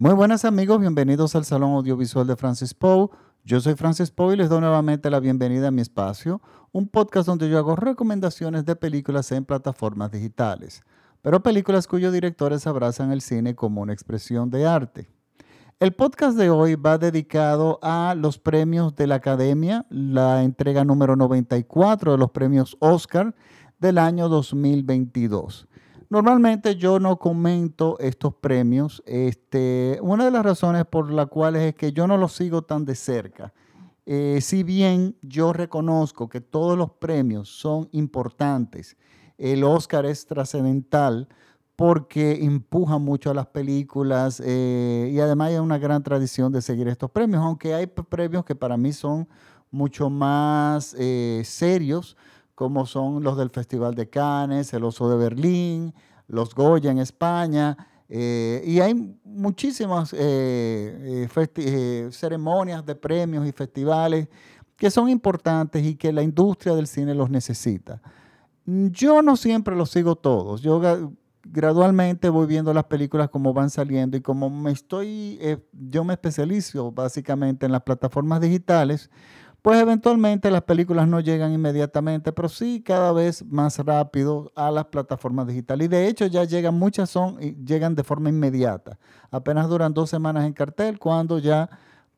Muy buenas amigos, bienvenidos al Salón Audiovisual de Francis Poe. Yo soy Francis Poe y les doy nuevamente la bienvenida a mi espacio, un podcast donde yo hago recomendaciones de películas en plataformas digitales, pero películas cuyos directores abrazan el cine como una expresión de arte. El podcast de hoy va dedicado a los premios de la Academia, la entrega número 94 de los premios Oscar del año 2022. Normalmente yo no comento estos premios. Este, una de las razones por las cuales es que yo no los sigo tan de cerca. Eh, si bien yo reconozco que todos los premios son importantes, el Oscar es trascendental porque empuja mucho a las películas eh, y además hay una gran tradición de seguir estos premios, aunque hay premios que para mí son mucho más eh, serios como son los del Festival de Cannes, el Oso de Berlín, los Goya en España, eh, y hay muchísimas eh, eh, ceremonias de premios y festivales que son importantes y que la industria del cine los necesita. Yo no siempre los sigo todos. Yo gradualmente voy viendo las películas como van saliendo y como me estoy, yo me especializo básicamente en las plataformas digitales, pues eventualmente las películas no llegan inmediatamente, pero sí cada vez más rápido a las plataformas digitales. Y de hecho ya llegan, muchas son, llegan de forma inmediata. Apenas duran dos semanas en cartel cuando ya,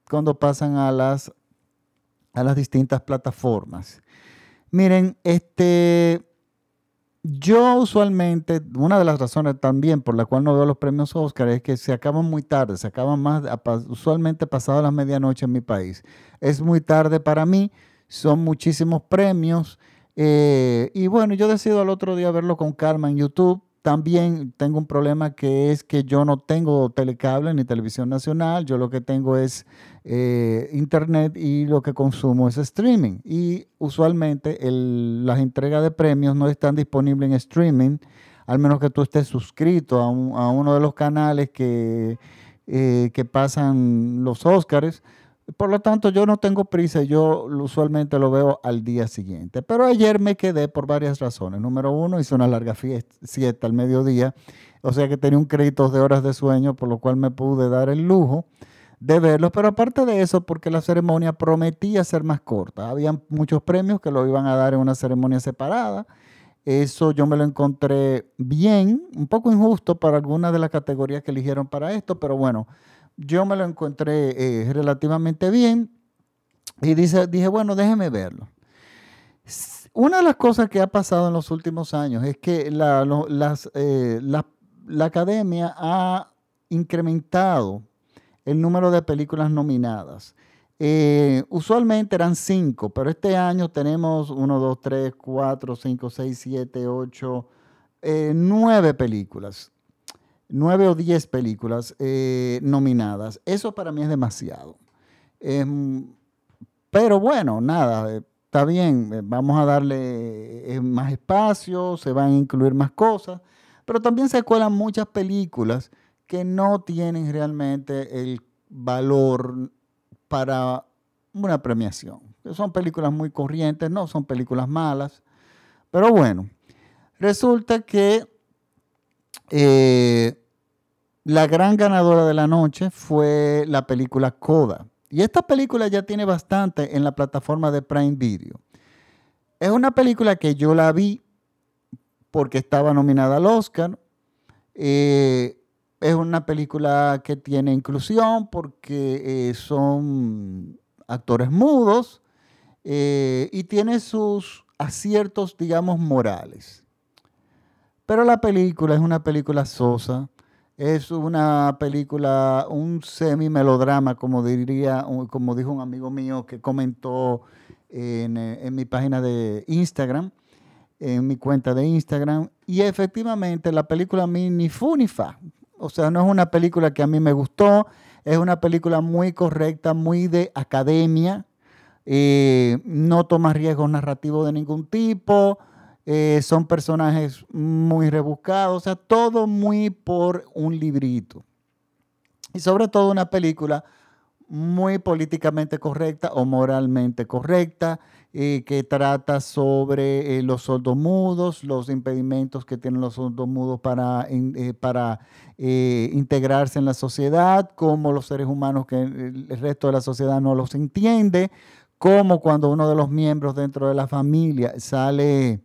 cuando pasan a las, a las distintas plataformas. Miren, este, yo usualmente, una de las razones también por la cual no veo los premios Oscar es que se acaban muy tarde, se acaban más, usualmente pasado las medianoche en mi país. Es muy tarde para mí, son muchísimos premios. Eh, y bueno, yo decido al otro día verlo con calma en YouTube también tengo un problema que es que yo no tengo telecable ni televisión nacional, yo lo que tengo es eh, internet y lo que consumo es streaming. Y usualmente las entregas de premios no están disponibles en streaming, al menos que tú estés suscrito a, uno de los canales que, eh, que pasan los Óscares. Por lo tanto, yo no tengo prisa, yo usualmente lo veo al día siguiente. Pero ayer me quedé por varias razones. Número uno, hice una larga fiesta al mediodía, o sea que tenía un crédito de horas de sueño, por lo cual me pude dar el lujo de verlo. Pero aparte de eso, porque la ceremonia prometía ser más corta. Había muchos premios que lo iban a dar en una ceremonia separada. Eso yo me lo encontré bien, un poco injusto para algunas de las categorías que eligieron para esto, pero bueno, yo me lo encontré eh, relativamente bien y dice, dije, bueno, déjeme verlo. Una de las cosas que ha pasado en los últimos años es que la, eh, academia ha incrementado el número de películas nominadas. Eh, usualmente eran cinco, pero este año tenemos uno, dos, tres, cuatro, cinco, seis, siete, ocho, nueve películas nueve o diez películas eh, nominadas. Eso para mí es demasiado. Em, pero bueno, nada, eh, está bien, eh, vamos a darle más espacio, se van a incluir más cosas, pero también se cuelan muchas películas que no tienen realmente el valor para una premiación. Son películas muy corrientes, no son películas malas, pero bueno, resulta que la gran ganadora de la noche fue la película Coda. Y esta película ya tiene bastante en la plataforma de Prime Video. Es una película que yo la vi porque estaba nominada al Oscar. Eh, es una película que tiene inclusión porque eh, son actores mudos eh, y tiene sus aciertos, digamos, morales. Pero la película es una película sosa es una película, un semi-melodrama, como diría, como dijo un amigo mío que comentó en, eh, en mi página de Instagram, en mi cuenta de Instagram. Y efectivamente la película a mí ni fu ni fa. O sea, no es una película que a mí me gustó, es una película muy correcta, muy de academia, eh, no toma riesgos narrativos de ningún tipo, eh, son personajes muy rebuscados, o sea, todo muy por un librito. Y sobre todo una película muy políticamente correcta o moralmente correcta, eh, que trata sobre eh, los sordomudos, los impedimentos que tienen los sordomudos para, eh, para integrarse en la sociedad, cómo los seres humanos que el resto de la sociedad no los entiende, cómo cuando uno de los miembros dentro de la familia sale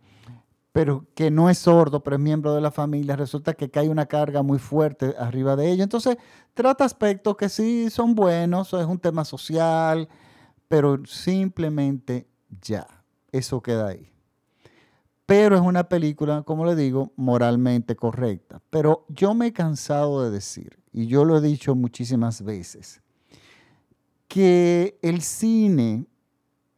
pero que no es sordo, pero es miembro de la familia, resulta que cae una carga muy fuerte arriba de ello. Entonces, trata aspectos que sí son buenos, es un tema social, pero simplemente ya, eso queda ahí. Pero es una película, como le digo, moralmente correcta. Pero yo me he cansado de decir, y yo lo he dicho muchísimas veces, que el cine,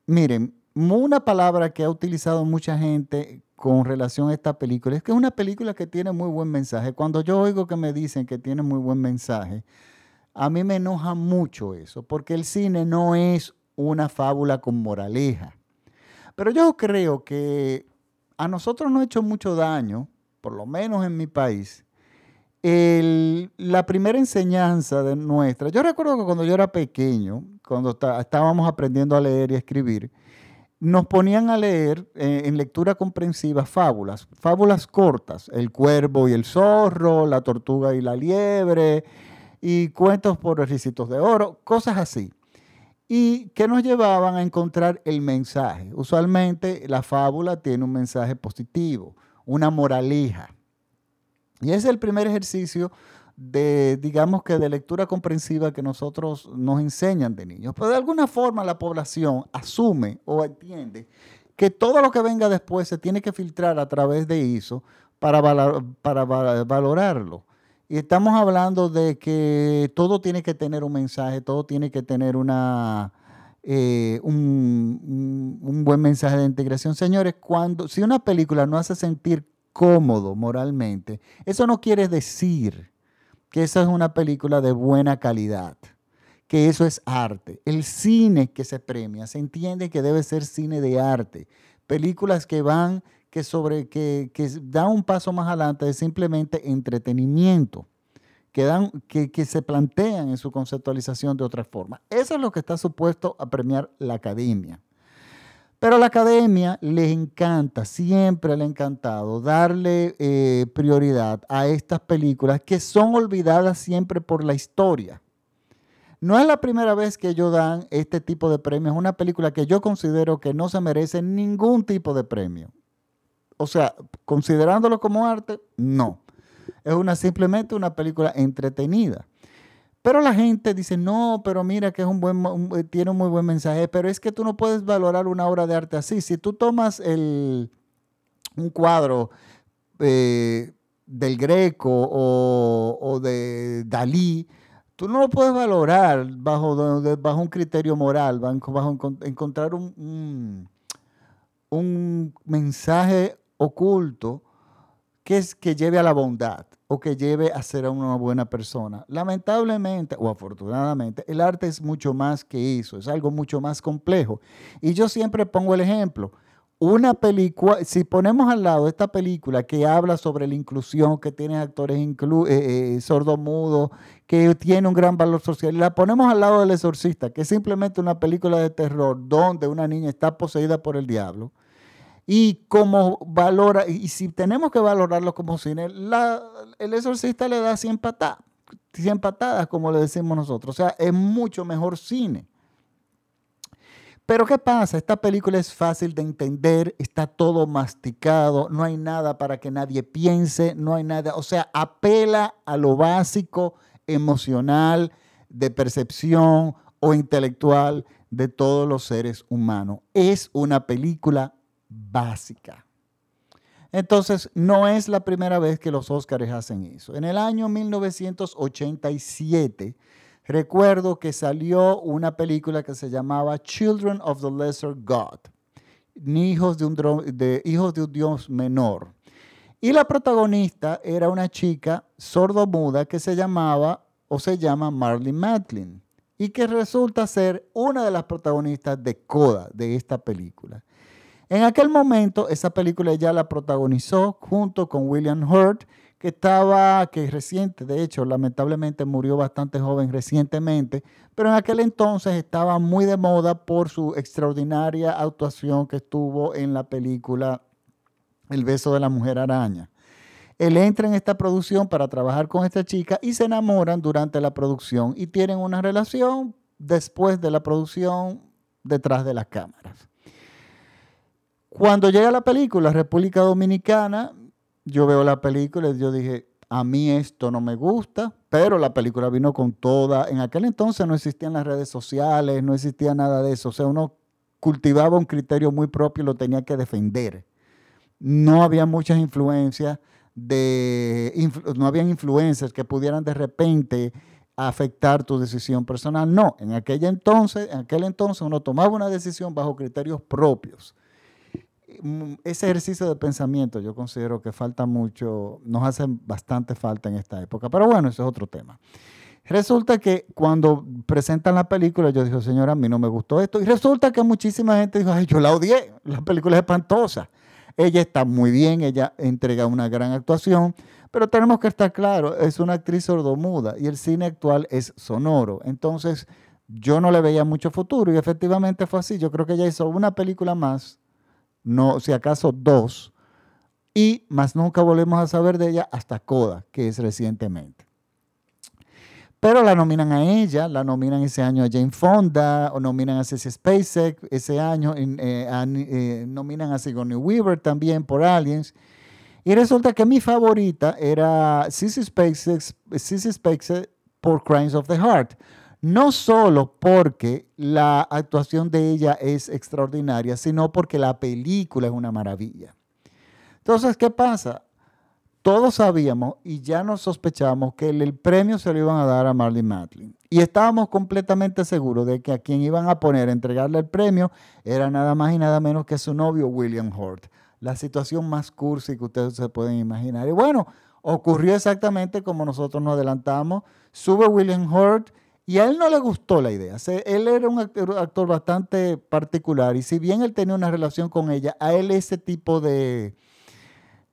miren, una palabra que ha utilizado mucha gente con relación a esta película es que es una película que tiene muy buen mensaje. Cuando yo oigo que me dicen que tiene muy buen mensaje, a mí me enoja mucho eso, porque el cine no es una fábula con moraleja. Pero yo creo que a nosotros no ha hecho mucho daño, por lo menos en mi país, la primera enseñanza de nuestra. Yo recuerdo que cuando yo era pequeño, cuando estábamos aprendiendo a leer y escribir, nos ponían a leer eh, en lectura comprensiva fábulas, fábulas cortas, el cuervo y el zorro, la tortuga y la liebre, y cuentos por requisitos de oro, cosas así. Y que nos llevaban a encontrar el mensaje. Usualmente la fábula tiene un mensaje positivo, una moraleja. Y ese es el primer ejercicio de, digamos que de lectura comprensiva que nosotros nos enseñan de niños. Pero de alguna forma la población asume o entiende que todo lo que venga después se tiene que filtrar a través de eso para, para valorarlo. Y estamos hablando de que todo tiene que tener un mensaje, todo tiene que tener una, eh, un, un, buen mensaje de integración. Señores, cuando, si una película no hace sentir cómodo moralmente, eso no quiere decir que esa es una película de buena calidad, que eso es arte. El cine que se premia, se entiende que debe ser cine de arte. Películas que van, que, sobre, que, que dan un paso más adelante de simplemente entretenimiento, que, dan, que, que se plantean en su conceptualización de otra forma. Eso es lo que está supuesto a premiar la academia. Pero a la academia le encanta, siempre le ha encantado darle eh, prioridad a estas películas que son olvidadas siempre por la historia. No es la primera vez que ellos dan este tipo de premios. Una película que yo considero que no se merece ningún tipo de premio. O sea, considerándolo como arte, no. Es una, simplemente una película entretenida. Pero la gente dice, no, pero mira que es un buen, eh, tiene un muy buen mensaje, pero es que tú no puedes valorar una obra de arte así. Si tú tomas el, un cuadro eh, del Greco o, de Dalí, tú no lo puedes valorar bajo, bajo un criterio moral, bajo, encontrar un, un mensaje oculto que, es, que lleve a la bondad o que lleve a ser una buena persona. Lamentablemente o afortunadamente, el arte es mucho más que eso, es algo mucho más complejo. Y yo siempre pongo el ejemplo. Una película, si ponemos al lado esta película que habla sobre la inclusión, que tiene actores eh, eh, sordomudos, que tiene un gran valor social, la ponemos al lado del exorcista, que es simplemente una película de terror donde una niña está poseída por el diablo, y como valora, y si tenemos que valorarlo como cine, el exorcista le da 100 patadas, 100 patadas, como le decimos nosotros. O sea, es mucho mejor cine. Pero ¿qué pasa? Esta película es fácil de entender, está todo masticado, no hay nada para que nadie piense, no hay nada, o sea, apela a lo básico, emocional, de percepción o intelectual de todos los seres humanos. Es una película básica. Entonces, no es la primera vez que los Óscares hacen eso. En el año 1987, recuerdo que salió una película que se llamaba Children of the Lesser God, hijos de un, de, hijos de un Dios menor. Y la protagonista era una chica sordomuda que se llamaba o se llama Marley Matlin y que resulta ser una de las protagonistas de Coda de esta película. En aquel momento, esa película ya la protagonizó junto con William Hurt, que estaba, que reciente, de hecho, lamentablemente murió bastante joven recientemente, pero en aquel entonces estaba muy de moda por su extraordinaria actuación que estuvo en la película El beso de la mujer araña. Él entra en esta producción para trabajar con esta chica y se enamoran durante la producción y tienen una relación después de la producción detrás de las cámaras. Cuando llega la película República Dominicana, yo veo la película y yo dije, a mí esto no me gusta, pero la película vino con toda, en aquel entonces no existían las redes sociales, no existía nada de eso, o sea, uno cultivaba un criterio muy propio y lo tenía que defender. No había muchas influencias de, no habían influencias que pudieran de repente afectar tu decisión personal. No, en aquel entonces, en aquel entonces uno tomaba una decisión bajo criterios propios. Ese ejercicio de pensamiento yo considero que falta mucho, nos hace bastante falta en esta época, pero bueno, eso es otro tema. Resulta que cuando presentan la película, yo dije, señora, a mí no me gustó esto. Y resulta que muchísima gente dijo, ay, yo la odié, la película es espantosa. Ella está muy bien, ella entrega una gran actuación, pero tenemos que estar claros, es una actriz sordomuda y el cine actual es sonoro. Entonces, yo no le veía mucho futuro y efectivamente fue así. Yo creo que ella hizo una película más, no, si acaso dos, y más nunca volvemos a saber de ella hasta Coda, que es recientemente. Pero la nominan a ella, la nominan ese año a Jane Fonda, o nominan a Ceci Spacek ese año, eh, eh, nominan a Sigourney Weaver también por Aliens. Y resulta que mi favorita era Ceci Spacek, por Crimes of the Heart. No solo porque la actuación de ella es extraordinaria, sino porque la película es una maravilla. Entonces, ¿qué pasa? todos sabíamos y ya nos sospechábamos que el, premio se lo iban a dar a Marlene Matlin. Y estábamos completamente seguros de que a quien iban a poner a entregarle el premio era nada más y nada menos que su novio William Hurt. La situación más cursi que ustedes se pueden imaginar. Y bueno, ocurrió exactamente como nosotros nos adelantamos. Sube William Hurt y a él no le gustó la idea. él era un actor bastante particular y si bien él tenía una relación con ella, a él ese tipo de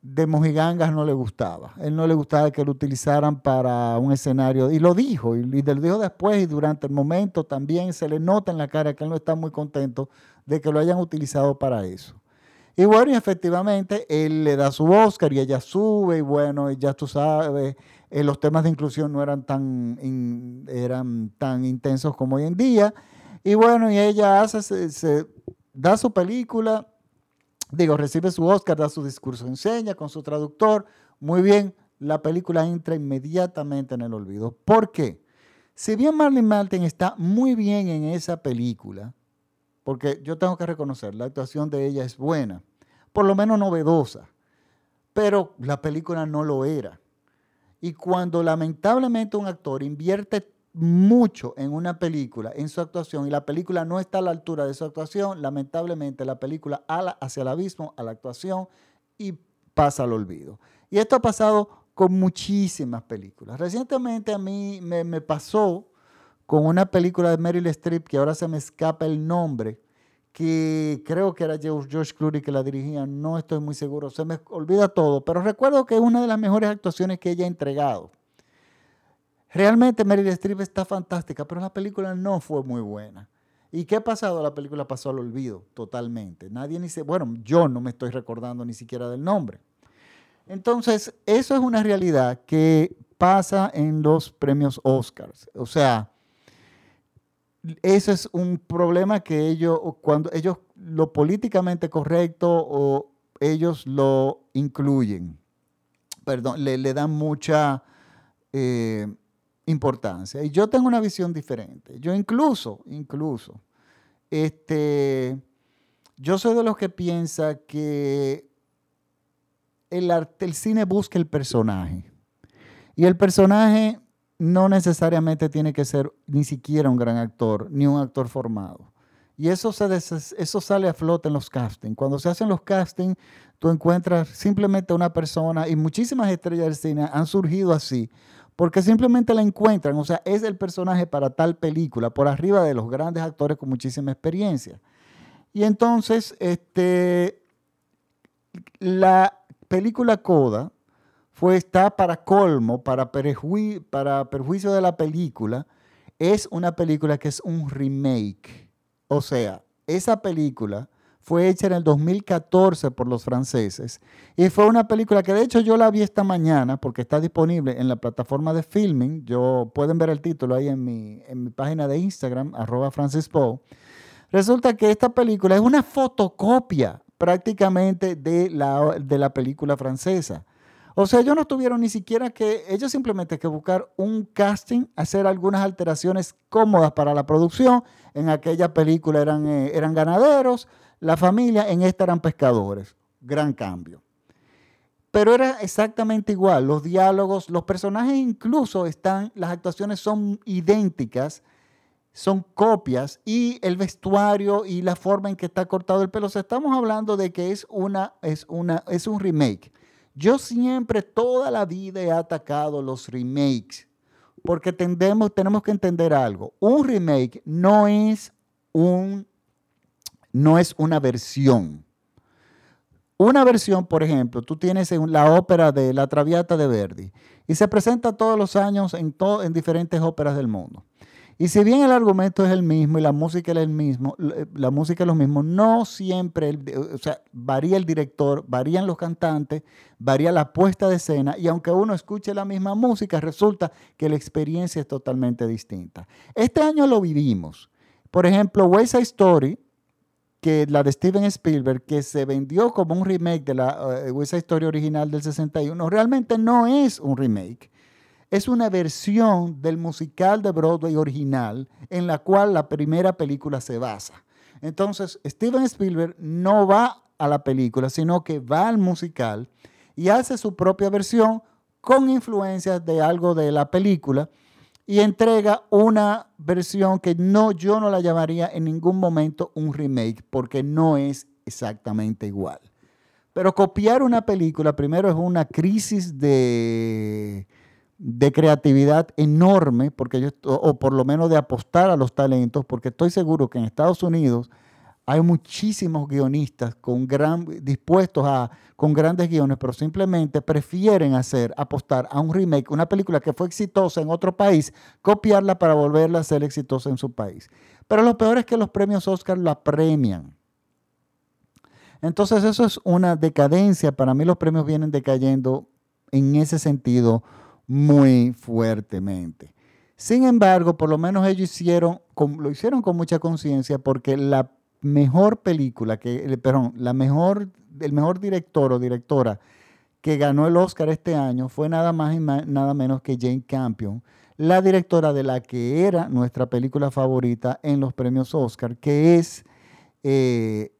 de Mojigangas no le gustaba. Él no le gustaba que lo utilizaran para un escenario. Y lo dijo, y, lo dijo después y durante el momento también se le nota en la cara que él no está muy contento de que lo hayan utilizado para eso. Y bueno, y efectivamente, él le da su Oscar y ella sube, y bueno, ya tú sabes, eh, los temas de inclusión no eran tan, eran tan intensos como hoy en día. Y bueno, y ella hace, se da su película digo, recibe su Oscar, da su discurso, enseña con su traductor, muy bien, la película entra inmediatamente en el olvido. ¿Por qué? Si bien Marlene Martin está muy bien en esa película, porque yo tengo que reconocer, la actuación de ella es buena, por lo menos novedosa, pero la película no lo era. Y cuando lamentablemente un actor invierte mucho en una película, en su actuación, y la película no está a la altura de su actuación, lamentablemente la película ala hacia el abismo, a la actuación, y pasa al olvido. Y esto ha pasado con muchísimas películas. Recientemente a mí me, pasó con una película de Meryl Streep, que ahora se me escapa el nombre, que creo que era George Clooney que la dirigía, no estoy muy seguro, se me olvida todo, pero recuerdo que es una de las mejores actuaciones que ella ha entregado. Realmente Meryl Streep está fantástica, pero la película no fue muy buena. ¿Y qué ha pasado? La película pasó al olvido totalmente. Nadie ni se, bueno, yo no me estoy recordando ni siquiera del nombre. Entonces, eso es una realidad que pasa en los premios Oscars. O sea, ese es un problema que ellos, cuando ellos lo políticamente correcto o ellos lo incluyen, perdón, le, dan mucha... Eh, importancia. Y yo tengo una visión diferente. Yo incluso, incluso, este, yo soy de los que piensa que el, el cine busca el personaje. Y el personaje no necesariamente tiene que ser ni siquiera un gran actor, ni un actor formado. Y eso, se eso sale a flote en los castings. Cuando se hacen los castings, tú encuentras simplemente una persona, y muchísimas estrellas del cine han surgido así, porque simplemente la encuentran, o sea, es el personaje para tal película, por arriba de los grandes actores con muchísima experiencia. Y entonces, este, la película Coda fue, está para colmo, para, perjuicio de la película, es una película que es un remake. O sea, esa película fue hecha en el 2014 por los franceses y fue una película que de hecho yo la vi esta mañana porque está disponible en la plataforma de filming. Yo pueden ver el título ahí en mi, en mi página de Instagram, arroba Francis Resulta que esta película es una fotocopia prácticamente de la, de la película francesa. O sea, ellos no tuvieron ni siquiera que, ellos simplemente que buscar un casting, hacer algunas alteraciones cómodas para la producción. En aquella película eran, eh, eran ganaderos, la familia, en esta eran pescadores. Gran cambio. Pero era exactamente igual, los diálogos, los personajes incluso están, las actuaciones son idénticas, son copias y el vestuario y la forma en que está cortado el pelo. O sea, estamos hablando de que es, una, es, una, es un remake. Yo siempre, toda la vida he atacado los remakes, porque tendemos, tenemos que entender algo. Un remake no es, un, no es una versión. Una versión, por ejemplo, tú tienes la ópera de La Traviata de Verdi y se presenta todos los años en, en diferentes óperas del mundo. Y si bien el argumento es el mismo y la música es el mismo, eh, la música es lo mismo, no siempre, o sea, varía el director, varían los cantantes, varía la puesta de escena y aunque uno escuche la misma música, resulta que la experiencia es totalmente distinta. Este año lo vivimos. Por ejemplo, West Side Story, que la de Steven Spielberg, que se vendió como un remake de la uh, West Side Story original del 61, realmente no es un remake es una versión del musical de Broadway original en la cual la primera película se basa. Entonces, Steven Spielberg no va a la película, sino que va al musical y hace su propia versión con influencias de algo de la película y entrega una versión que no yo no la llamaría en ningún momento un remake porque no es exactamente igual. Pero copiar una película primero es una crisis de de creatividad enorme, porque yo, o por lo menos de apostar a los talentos, porque estoy seguro que en Estados Unidos hay muchísimos guionistas con gran, dispuestos a, con grandes guiones, pero simplemente prefieren hacer, apostar a un remake, una película que fue exitosa en otro país, copiarla para volverla a ser exitosa en su país. Pero lo peor es que los premios Oscar la premian. Entonces eso es una decadencia. Para mí los premios vienen decayendo en ese sentido muy fuertemente. Sin embargo, por lo menos ellos hicieron, lo hicieron con mucha conciencia porque la mejor película, que, perdón, la mejor, el mejor director o directora que ganó el Oscar este año fue nada más y nada menos que Jane Campion, la directora de la que era nuestra película favorita en los premios Oscar, que es eh,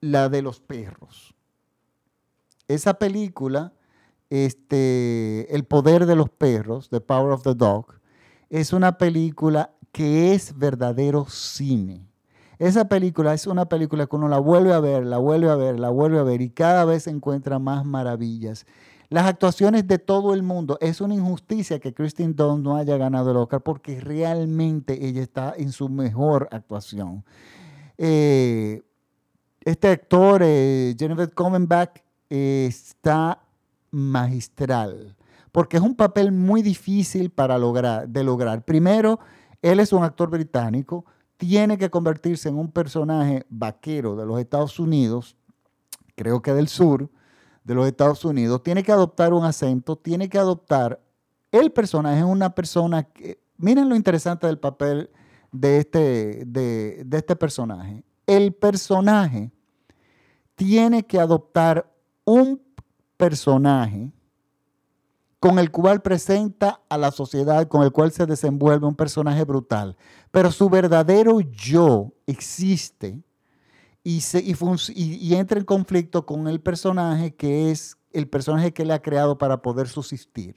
la de los perros. Esa película este, El poder de los perros, The Power of the Dog, es una película que es verdadero cine. Esa película es una película que uno la vuelve a ver, la vuelve a ver, la vuelve a ver y cada vez encuentra más maravillas. Las actuaciones de todo el mundo. Es una injusticia que Kristen Dunst no haya ganado el Oscar porque realmente ella está en su mejor actuación. Eh, este actor, eh, Jennifer Comenbach, está magistral, porque es un papel muy difícil para lograr, de lograr. Primero, él es un actor británico, tiene que convertirse en un personaje vaquero de los Estados Unidos, creo que del sur de los Estados Unidos, tiene que adoptar un acento, tiene que adoptar el personaje, es una persona que, miren lo interesante del papel de este, de, de este personaje. El personaje tiene que adoptar un personaje con el cual presenta a la sociedad, con el cual se desenvuelve un personaje brutal. Pero su verdadero yo existe y, se, y, entra en conflicto con el personaje que es el personaje que le ha creado para poder subsistir.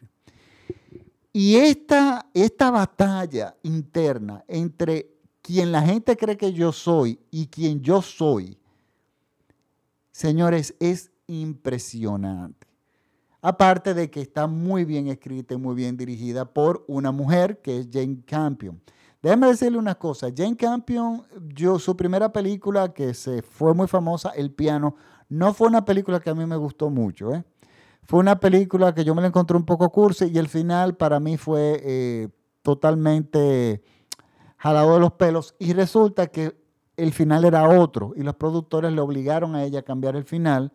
Y esta, esta batalla interna entre quien la gente cree que yo soy y quien yo soy, señores, es impresionante. Aparte de que está muy bien escrita y muy bien dirigida por una mujer que es Jane Campion. Déjame decirle una cosa, Jane Campion, yo, su primera película que se fue muy famosa, El piano, No fue una película que a mí me gustó mucho, ¿eh? Fue una película que yo me la encontré un poco cursi y el final para mí fue eh, totalmente jalado de los pelos y resulta que el final era otro y los productores le obligaron a ella a cambiar el final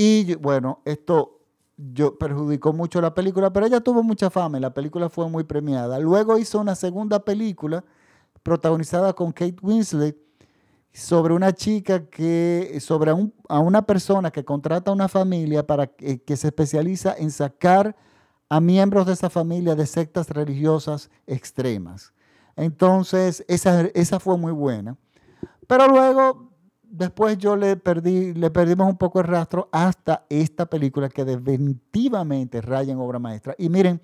y bueno, esto yo, perjudicó mucho la película, pero ella tuvo mucha fama y la película fue muy premiada. Luego hizo una segunda película protagonizada con Kate Winslet sobre una chica que, sobre a una persona que contrata a una familia para que, que se especializa en sacar a miembros de esa familia de sectas religiosas extremas. Entonces, esa, esa fue muy buena. Pero luego, después yo le perdí, le perdimos un poco el rastro hasta esta película que definitivamente raya en obra maestra. Y miren,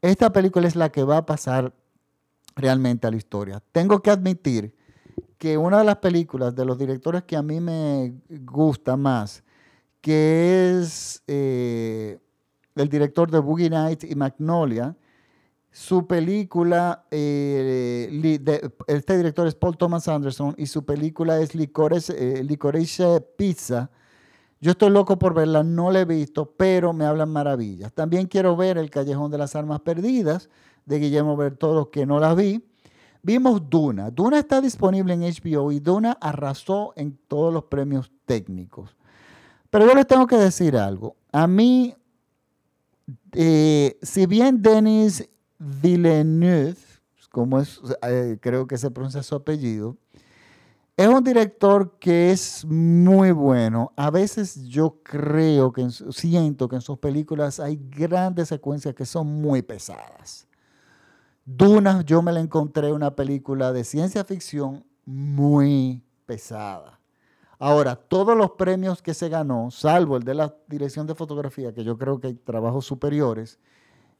esta película es la que va a pasar realmente a la historia. Tengo que admitir que una de las películas de los directores que a mí me gusta más, que es eh, el director de Boogie Nights y Magnolia, su película, eh, este director es Paul Thomas Anderson y su película es Licorice, eh, Pizza. Yo estoy loco por verla, no la he visto, pero me hablan maravillas. También quiero ver El Callejón de las Armas Perdidas de Guillermo Bertolo, que no la vi. Vimos Duna. Duna está disponible en HBO y Duna arrasó en todos los premios técnicos. Pero yo les tengo que decir algo. A mí, eh, si bien Denis Villeneuve, como es, eh, creo que se pronuncia su apellido, es un director que es muy bueno. A veces yo creo que siento que en sus películas hay grandes secuencias que son muy pesadas. Duna, yo me la encontré una película de ciencia ficción muy pesada. Ahora, todos los premios que se ganó, salvo el de la dirección de fotografía, que yo creo que hay trabajos superiores,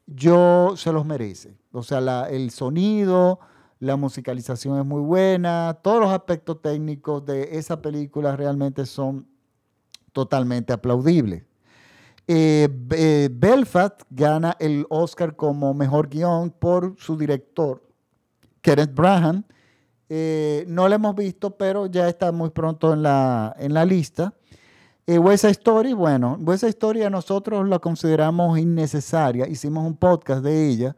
yo se los merece. O sea, el sonido, la musicalización es muy buena, todos los aspectos técnicos de esa película realmente son totalmente aplaudibles. Eh, eh, Belfast gana el Oscar como mejor guion por su director, Kenneth Branagh. Eh, no lo hemos visto, pero ya está muy pronto en la, en la lista. Eh, West Story, bueno, West Story nosotros la consideramos innecesaria. Hicimos un podcast de ella.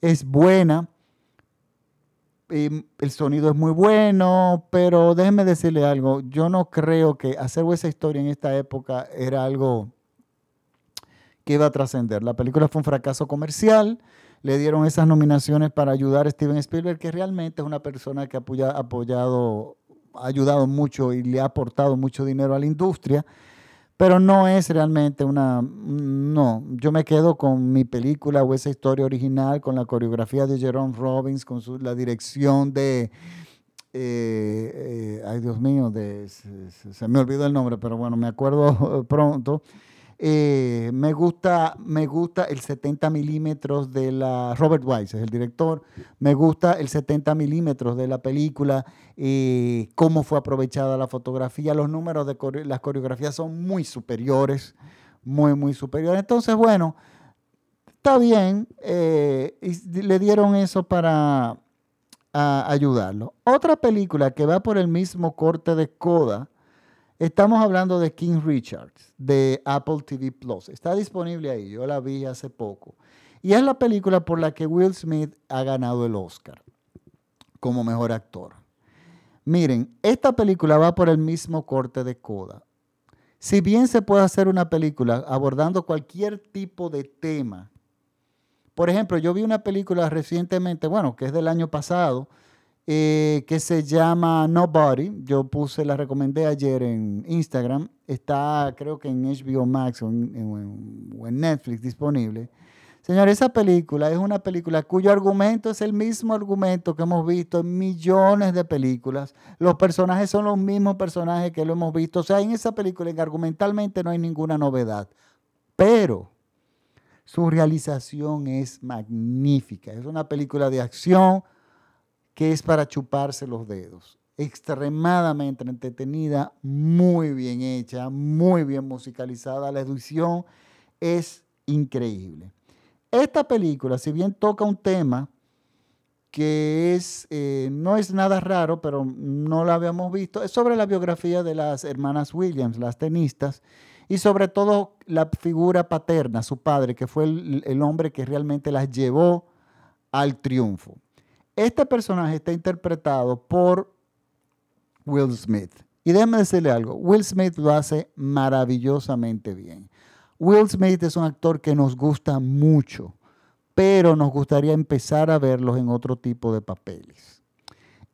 Es buena. el sonido es muy bueno, pero déjenme decirle algo. Yo no creo que hacer West Story en esta época era algo que iba a trascender. La película fue un fracaso comercial. Le dieron esas nominaciones para ayudar a Steven Spielberg, que realmente es una persona que ha apoyado ha ayudado mucho y le ha aportado mucho dinero a la industria, pero no es realmente una, no, yo me quedo con mi película o esa historia original, con la coreografía de Jerome Robbins, con la dirección de, eh, eh, ay Dios mío, de, se me olvidó el nombre, pero bueno, me acuerdo pronto. Eh, me, gusta, me gusta el 70 milímetros de la... Robert Wise es el director. Me gusta el 70 milímetros de la película, eh, cómo fue aprovechada la fotografía. Los números de las coreografías son muy superiores, muy, muy superiores. Entonces, bueno, está bien. Eh, le dieron eso para ayudarlo. Otra película que va por el mismo corte de coda Estamos hablando de King Richards, de Apple TV Plus. Está disponible ahí, yo la vi hace poco. Y es la película por la que Will Smith ha ganado el Oscar como mejor actor. Miren, esta película va por el mismo corte de coda. Si bien se puede hacer una película abordando cualquier tipo de tema, por ejemplo, yo vi una película recientemente, bueno, que es del año pasado, eh, que se llama Nobody. Yo puse, la recomendé ayer en Instagram. Está creo que en HBO Max o en, Netflix disponible. Señor, esa película es una película cuyo argumento es el mismo argumento que hemos visto en millones de películas. Los personajes son los mismos personajes que lo hemos visto. O sea, en esa película argumentalmente no hay ninguna novedad. Pero su realización es magnífica. Es una película de acción que es para chuparse los dedos. Extremadamente entretenida, muy bien hecha, muy bien musicalizada. La edición es increíble. Esta película, si bien toca un tema que es, eh, no es nada raro, pero no la habíamos visto. Es sobre la biografía de las hermanas Williams, las tenistas, y sobre todo la figura paterna, su padre, que fue el, el hombre que realmente las llevó al triunfo. Este personaje está interpretado por Will Smith. Y déjeme decirle algo, Will Smith lo hace maravillosamente bien. Will Smith es un actor que nos gusta mucho pero nos gustaría empezar a verlos en otro tipo de papeles.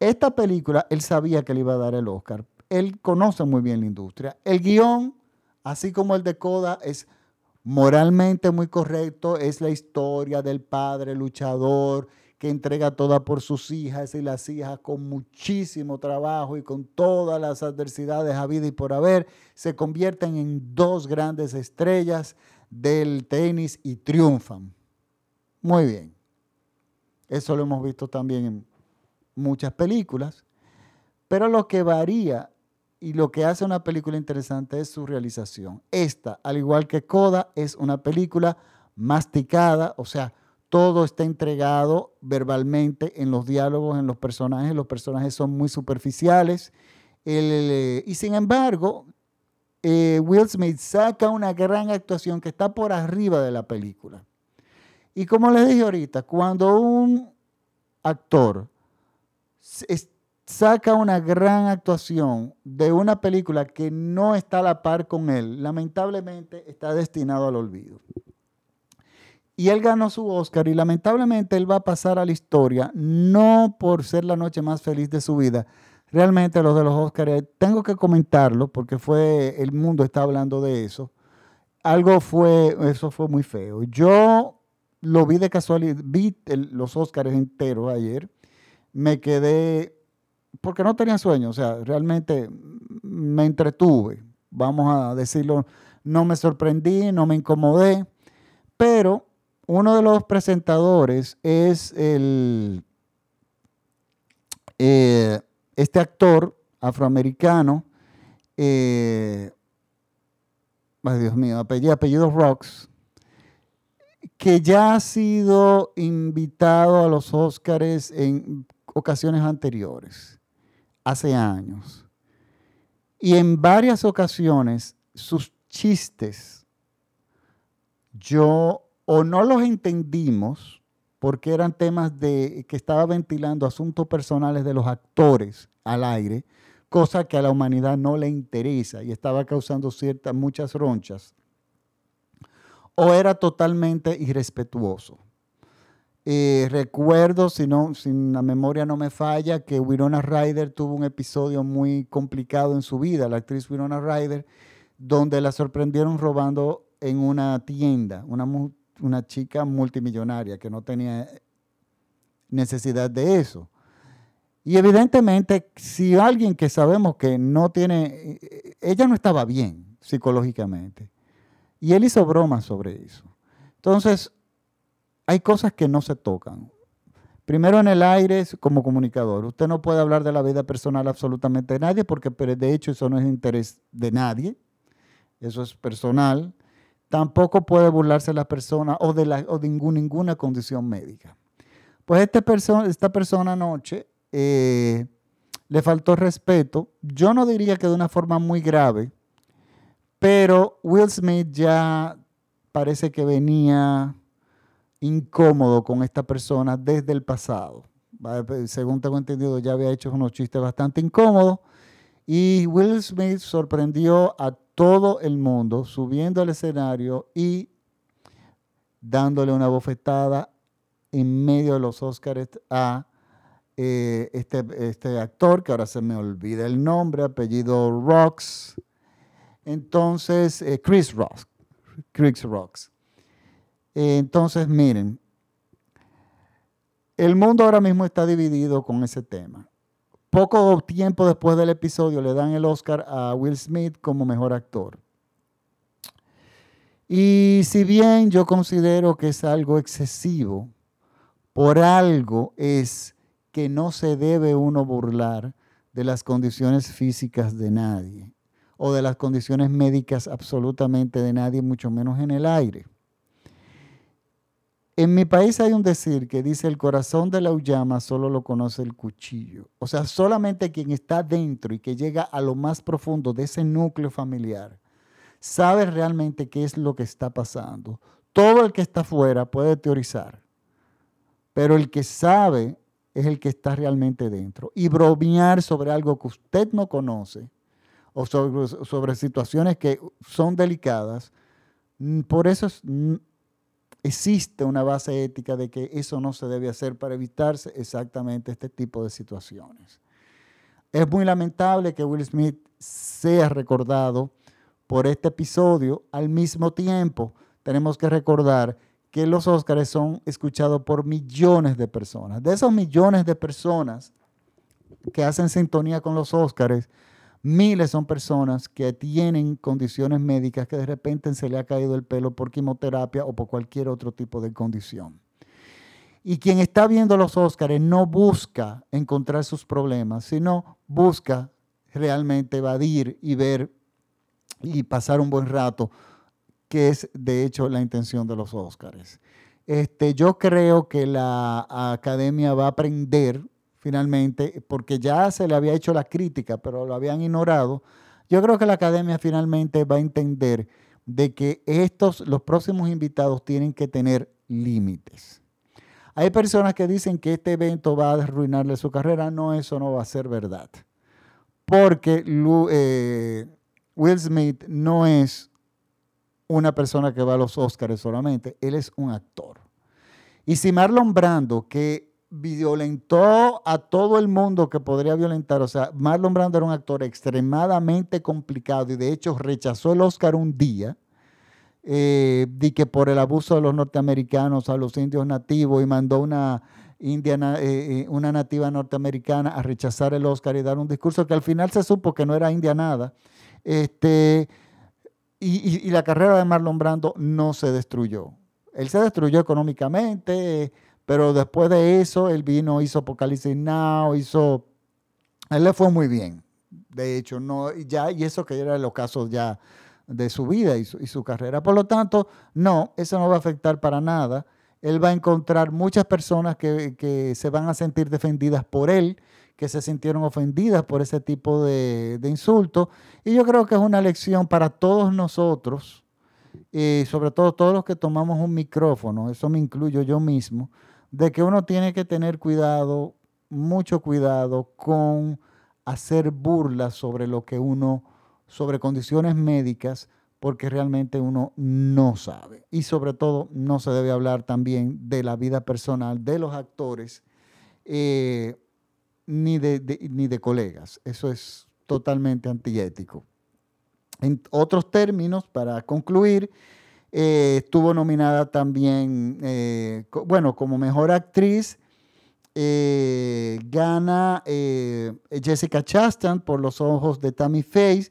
Esta película, él sabía que le iba a dar el Oscar. Él conoce muy bien la industria. El guion, así como el de Coda, es moralmente muy correcto. Es la historia del padre luchador que entrega toda por sus hijas y las hijas con muchísimo trabajo y con todas las adversidades habidas y por haber, se convierten en dos grandes estrellas del tenis y triunfan. Muy bien. Eso lo hemos visto también en muchas películas. Pero lo que varía y lo que hace una película interesante es su realización. Esta, al igual que Coda, es una película masticada, o sea, todo está entregado verbalmente en los diálogos, en los personajes. Los personajes son muy superficiales. y sin embargo, eh, Will Smith saca una gran actuación que está por arriba de la película. Y como les dije ahorita, cuando un actor saca una gran actuación de una película que no está a la par con él, lamentablemente está destinado al olvido. Y él ganó su Oscar y lamentablemente él va a pasar a la historia, no por ser la noche más feliz de su vida. Realmente los de los Oscars, tengo que comentarlo porque fue, el mundo está hablando de eso. Algo fue, eso fue muy feo. Yo lo vi de casualidad, vi los Óscares enteros ayer, me quedé, porque no tenía sueño, o sea, realmente me entretuve, vamos a decirlo, no me sorprendí, no me incomodé, pero uno de los presentadores es el, eh, este actor afroamericano, eh, Dios mío, apellido, apellido Rocks, que ya ha sido invitado a los Óscares en ocasiones anteriores, hace años. Y en varias ocasiones sus chistes, yo o no los entendimos porque eran temas de que estaba ventilando asuntos personales de los actores al aire, cosa que a la humanidad no le interesa y estaba causando ciertas muchas ronchas o era totalmente irrespetuoso. Eh, recuerdo, si, no, si la memoria no me falla, que Winona Ryder tuvo un episodio muy complicado en su vida, la actriz Winona Ryder, donde la sorprendieron robando en una tienda, una, una chica multimillonaria que no tenía necesidad de eso. Y evidentemente, si alguien que sabemos que no tiene, eh, ella no estaba bien psicológicamente. Y él hizo bromas sobre eso. Entonces, hay cosas que no se tocan. Primero en el aire como comunicador. Usted no puede hablar de la vida personal absolutamente de nadie porque de hecho eso no es interés de nadie. Eso es personal. Tampoco puede burlarse la persona o de, la, o de ninguna condición médica. Pues este esta persona anoche eh, le faltó respeto. Yo no diría que de una forma muy grave, pero Will Smith ya parece que venía incómodo con esta persona desde el pasado. Según tengo entendido, ya había hecho unos chistes bastante incómodos. Y Will Smith sorprendió a todo el mundo subiendo al escenario y dándole una bofetada en medio de los Oscars a eh, este, este actor, que ahora se me olvida el nombre, apellido Rocks. Entonces, eh, Chris Rocks. Chris Rocks. entonces, miren, el mundo ahora mismo está dividido con ese tema. Poco tiempo después del episodio le dan el Oscar a Will Smith como mejor actor. Y si bien yo considero que es algo excesivo, por algo es que no se debe uno burlar de las condiciones físicas de nadie o de las condiciones médicas absolutamente de nadie, mucho menos en el aire. En mi país hay un decir que dice el corazón de la uyama solo lo conoce el cuchillo. O sea, solamente quien está dentro y que llega a lo más profundo de ese núcleo familiar sabe realmente qué es lo que está pasando. Todo el que está afuera puede teorizar, pero el que sabe es el que está realmente dentro. Y bromear sobre algo que usted no conoce o sobre, sobre situaciones que son delicadas, mm, por eso es, existe una base ética de que eso no se debe hacer para evitarse exactamente este tipo de situaciones. Es muy lamentable que Will Smith sea recordado por este episodio. Al mismo tiempo, tenemos que recordar que los Óscares son escuchados por millones de personas. De esos millones de personas que hacen sintonía con los Óscares, Miles son personas que tienen condiciones médicas que de repente se le ha caído el pelo por quimioterapia o por cualquier otro tipo de condición. Y quien está viendo los Óscares no busca encontrar sus problemas, sino busca realmente evadir y ver y pasar un buen rato, que es de hecho la intención de los Óscares. Este, yo creo que la academia va a aprender finalmente, porque ya se le había hecho la crítica, pero lo habían ignorado, yo creo que la academia finalmente va a entender de que estos, los próximos invitados tienen que tener límites. Hay personas que dicen que este evento va a arruinarle su carrera. No, eso no va a ser verdad. Porque eh, Will Smith no es una persona que va a los Oscars solamente, él es un actor. Y si Marlon Brando, que violentó a todo el mundo que podría violentar. O sea, Marlon Brando era un actor extremadamente complicado y de hecho rechazó el Oscar un día. Eh, que por el abuso de los norteamericanos a los indios nativos y mandó una, indiana, eh, eh, una nativa norteamericana a rechazar el Oscar y dar un discurso que al final se supo que no era india nada. Este, y, y la carrera de Marlon Brando no se destruyó. Él se destruyó económicamente, pero después de eso, él vino, hizo Apocalipsis Now, hizo... él le fue muy bien. De hecho, no, ya, y eso que era el ocaso ya de su vida y su, carrera. Por lo tanto, no, eso no va a afectar para nada. Él va a encontrar muchas personas que, se van a sentir defendidas por él, que se sintieron ofendidas por ese tipo de, de insultos. Y yo creo que es una lección para todos nosotros, y sobre todo todos los que tomamos un micrófono, eso me incluyo yo mismo, de que uno tiene que tener cuidado, mucho cuidado con hacer burlas sobre lo que uno, sobre condiciones médicas, porque realmente uno no sabe. Y sobre todo no se debe hablar también de la vida personal de los actores eh, ni, de, ni de colegas. Eso es totalmente antiético. En otros términos, para concluir, eh, estuvo nominada también, eh, bueno, como mejor actriz. Eh, gana Jessica Chastain por Los Ojos de Tammy Faye.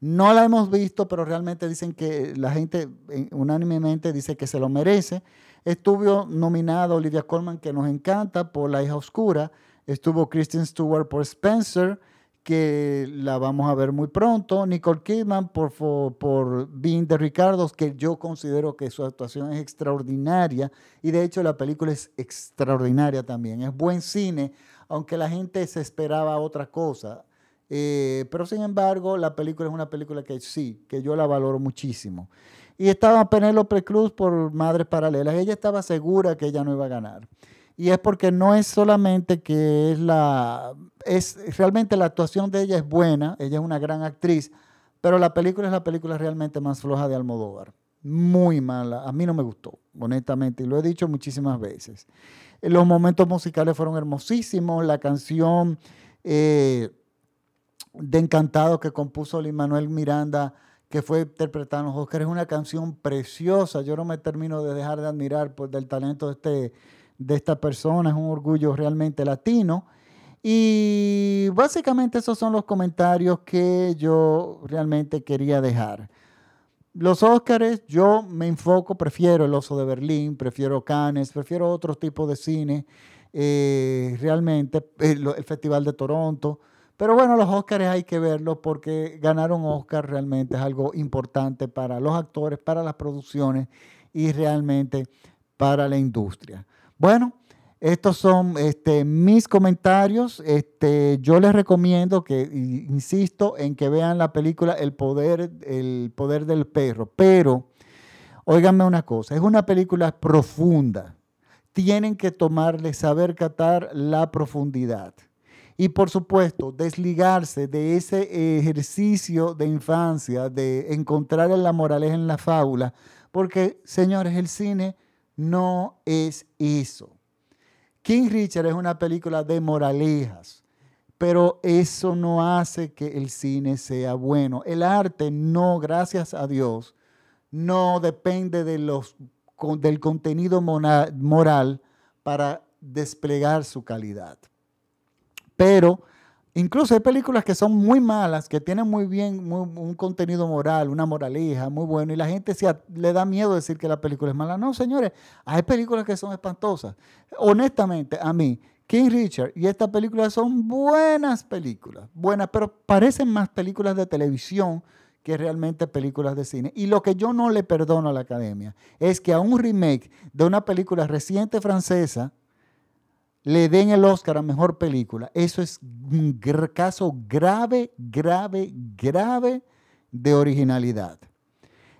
No la hemos visto, pero realmente dicen que la gente unánimemente dice que se lo merece. Estuvo nominada Olivia Colman, que nos encanta, por La hija oscura. Estuvo Kristen Stewart por Spencer que la vamos a ver muy pronto. Nicole Kidman por, por, de Ricardo, que yo considero que su actuación es extraordinaria y de hecho la película es extraordinaria también. Es buen cine, aunque la gente se esperaba otra cosa. Eh, pero sin embargo, la película es una película que sí, que yo la valoro muchísimo. Y estaba Penélope Cruz por Madres Paralelas. Ella estaba segura que ella no iba a ganar. Y es porque no es solamente que es la, es realmente la actuación de ella es buena, ella es una gran actriz, pero la película es la película realmente más floja de Almodóvar. Muy mala, a mí no me gustó, honestamente, y lo he dicho muchísimas veces. Los momentos musicales fueron hermosísimos, la canción eh, de Encantado que compuso Lin Manuel Miranda, que fue interpretada en los Oscars, es una canción preciosa, yo no me termino de dejar de admirar por, del talento de este de esta persona, es un orgullo realmente latino. Y básicamente esos son los comentarios que yo realmente quería dejar. Los Óscares, yo me enfoco, prefiero el Oso de Berlín, prefiero Cannes, prefiero otro tipo de cine, eh, realmente, el, el, Festival de Toronto. Pero bueno, los Óscares hay que verlos porque ganar un Óscar realmente es algo importante para los actores, para las producciones y realmente para la industria. Bueno, estos son este, mis comentarios. Este, yo les recomiendo que, insisto, en que vean la película El poder, el poder del perro. Pero, óiganme una cosa, es una película profunda. Tienen que tomarle, saber catar la profundidad. Y por supuesto, desligarse de ese ejercicio de infancia, de encontrar la moraleja en la fábula, porque, señores, el cine no es eso. King Richard es una película de moralejas, pero eso no hace que el cine sea bueno. El arte no, gracias a Dios, no depende de los, del contenido moral para desplegar su calidad. Pero Incluso hay películas que son muy malas, que tienen muy bien un contenido moral, una moraleja muy bueno, y la gente se, le da miedo decir que la película es mala. No, señores, hay películas que son espantosas. Honestamente, a mí, King Richard y esta película son buenas películas, buenas, pero parecen más películas de televisión que realmente películas de cine. Y lo que yo no le perdono a la academia es que a un remake de una película reciente francesa, le den el Oscar a Mejor Película. Eso es un caso grave, grave, grave de originalidad.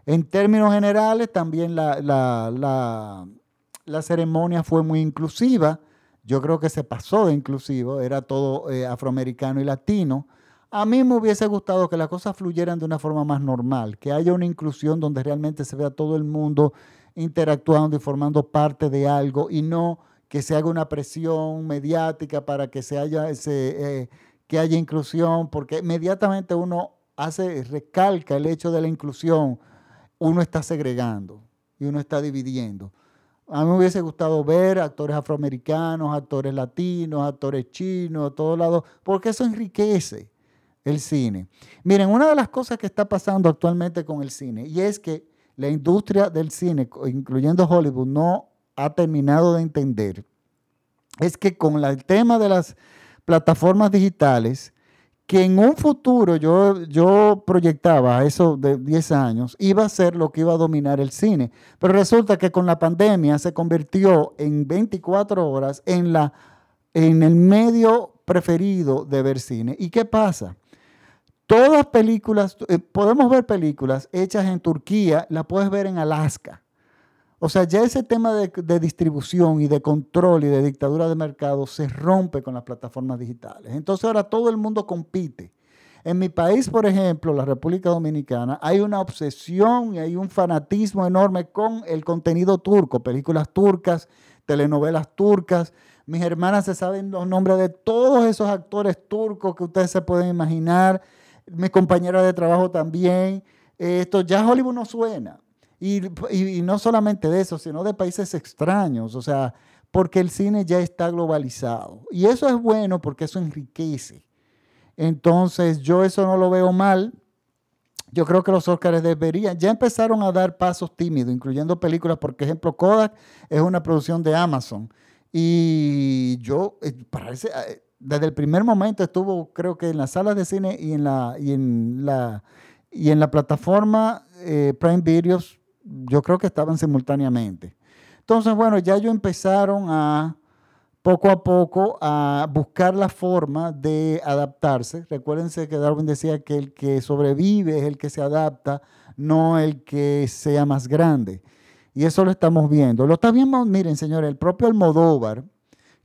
En términos generales, también la, la, ceremonia fue muy inclusiva. Yo creo que se pasó de inclusivo, era todo eh, afroamericano y latino. A mí me hubiese gustado que las cosas fluyeran de una forma más normal, que haya una inclusión donde realmente se vea todo el mundo interactuando y formando parte de algo y no que se haga una presión mediática para que se haya eh, que haya inclusión, porque inmediatamente uno hace, recalca el hecho de la inclusión, uno está segregando y uno está dividiendo. A mí me hubiese gustado ver actores afroamericanos, actores latinos, actores chinos, a todos lados, porque eso enriquece el cine. Miren, una de las cosas que está pasando actualmente con el cine, y es que la industria del cine, incluyendo Hollywood, no ha terminado de entender es que con el tema de las plataformas digitales, que en un futuro yo, yo proyectaba eso de 10 años, iba a ser lo que iba a dominar el cine. Pero resulta que con la pandemia se convirtió en 24 horas en, la, en el medio preferido de ver cine. ¿Y qué pasa? Todas películas, eh, podemos ver películas hechas en Turquía, la puedes ver en Alaska. O sea, ya ese tema de, distribución y de control y de dictadura de mercado se rompe con las plataformas digitales. Entonces ahora todo el mundo compite. En mi país, por ejemplo, la República Dominicana, hay una obsesión y hay un fanatismo enorme con el contenido turco, películas turcas, telenovelas turcas. Mis hermanas se saben los nombres de todos esos actores turcos que ustedes se pueden imaginar. Mis compañeras de trabajo también. Esto ya Hollywood no suena. Y, no solamente de eso, sino de países extraños, o sea, porque el cine ya está globalizado. Y eso es bueno porque eso enriquece. Entonces, yo eso no lo veo mal. Yo creo que los Oscars deberían, ya empezaron a dar pasos tímidos, incluyendo películas, por ejemplo, Kodak es una producción de Amazon. Y yo, eh, parece, eh, desde el primer momento estuvo, creo que en las salas de cine y en la, y en la, y en la plataforma eh, Prime Videos yo creo que estaban simultáneamente. Entonces, bueno, ya ellos empezaron a poco a poco a buscar la forma de adaptarse. Recuérdense que Darwin decía que el que sobrevive es el que se adapta, no el que sea más grande. Y eso lo estamos viendo. Lo está viendo, miren, señores, el propio Almodóvar,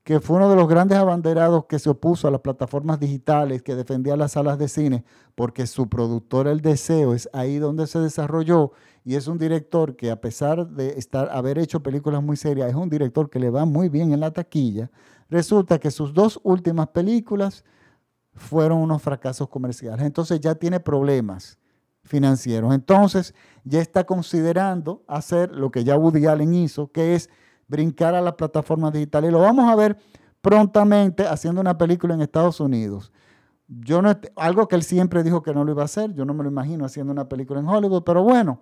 que fue uno de los grandes abanderados que se opuso a las plataformas digitales, que defendía las salas de cine, porque su productor El Deseo es ahí donde se desarrolló y es un director que a pesar de estar, haber hecho películas muy serias, es un director que le va muy bien en la taquilla. Resulta que sus dos últimas películas fueron unos fracasos comerciales. Entonces ya tiene problemas financieros. Entonces ya está considerando hacer lo que ya Woody Allen hizo, que es brincar a las plataformas digitales. Y lo vamos a ver prontamente haciendo una película en Estados Unidos. Yo no, algo que él siempre dijo que no lo iba a hacer, yo no me lo imagino haciendo una película en Hollywood, pero bueno,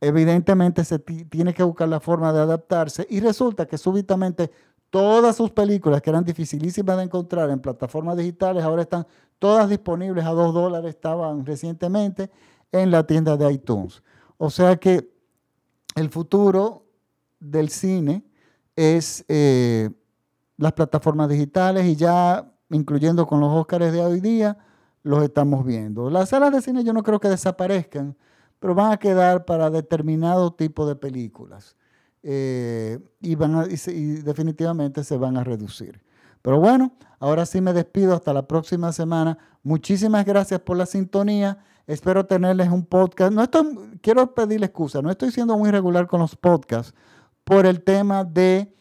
evidentemente se tiene que buscar la forma de adaptarse y resulta que súbitamente todas sus películas que eran dificilísimas de encontrar en plataformas digitales ahora están todas disponibles a dos dólares, estaban recientemente en la tienda de iTunes. O sea que el futuro del cine es eh, las plataformas digitales y ya incluyendo con los Óscares de hoy día, los estamos viendo. Las salas de cine yo no creo que desaparezcan, pero van a quedar para determinado tipo de películas eh, y, van y definitivamente se van a reducir. Pero bueno, ahora sí me despido hasta la próxima semana. Muchísimas gracias por la sintonía. Espero tenerles un podcast. No estoy, quiero pedirle excusa, no estoy siendo muy regular con los podcasts por el tema de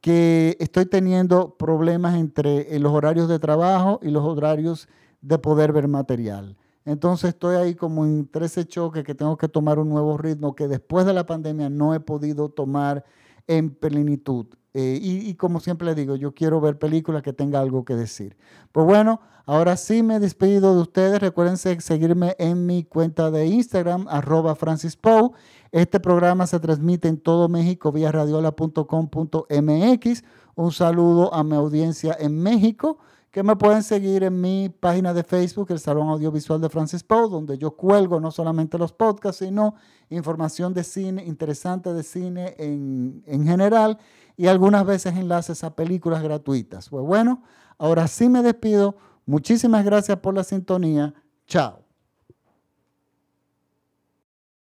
que estoy teniendo problemas entre eh, los horarios de trabajo y los horarios de poder ver material. Entonces estoy ahí como en 13 choques que tengo que tomar un nuevo ritmo que después de la pandemia no he podido tomar en plenitud. Eh, y, como siempre le digo, yo quiero ver películas que tenga algo que decir. Pues bueno, ahora sí me despido de ustedes. Recuerden seguirme en mi cuenta de Instagram, arroba Francis Este programa se transmite en todo México vía radiola.com.mx. Un saludo a mi audiencia en México que me pueden seguir en mi página de Facebook, el Salón Audiovisual de Francis Poe, donde yo cuelgo no solamente los podcasts, sino información de cine, interesante de cine en, en general y algunas veces enlaces a películas gratuitas. Pues bueno, ahora sí me despido. Muchísimas gracias por la sintonía. Chao.